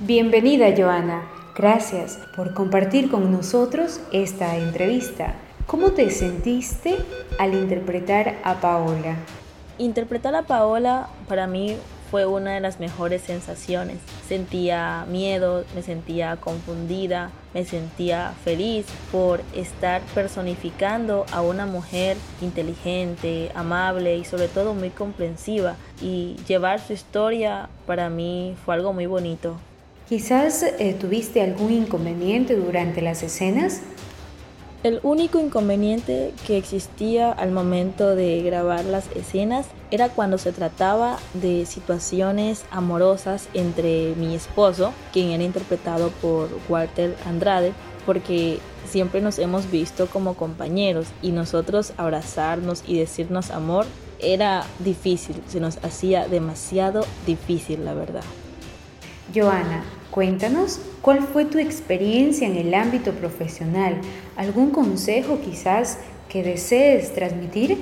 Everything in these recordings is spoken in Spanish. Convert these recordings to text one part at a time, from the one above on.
Bienvenida Joana, gracias por compartir con nosotros esta entrevista. ¿Cómo te sentiste al interpretar a Paola? Interpretar a Paola para mí fue una de las mejores sensaciones. Sentía miedo, me sentía confundida, me sentía feliz por estar personificando a una mujer inteligente, amable y sobre todo muy comprensiva. Y llevar su historia para mí fue algo muy bonito. Quizás eh, tuviste algún inconveniente durante las escenas. El único inconveniente que existía al momento de grabar las escenas era cuando se trataba de situaciones amorosas entre mi esposo, quien era interpretado por Walter Andrade, porque siempre nos hemos visto como compañeros y nosotros abrazarnos y decirnos amor era difícil, se nos hacía demasiado difícil, la verdad. Joana, cuéntanos cuál fue tu experiencia en el ámbito profesional. ¿Algún consejo quizás que desees transmitir?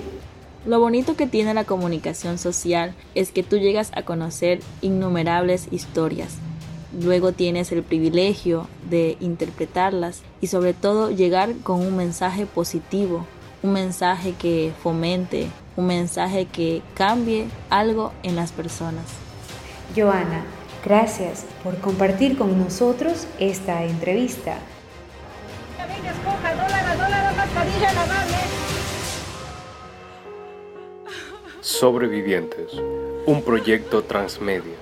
Lo bonito que tiene la comunicación social es que tú llegas a conocer innumerables historias. Luego tienes el privilegio de interpretarlas y sobre todo llegar con un mensaje positivo, un mensaje que fomente, un mensaje que cambie algo en las personas. Joana, Gracias por compartir con nosotros esta entrevista. Sobrevivientes, un proyecto transmedia.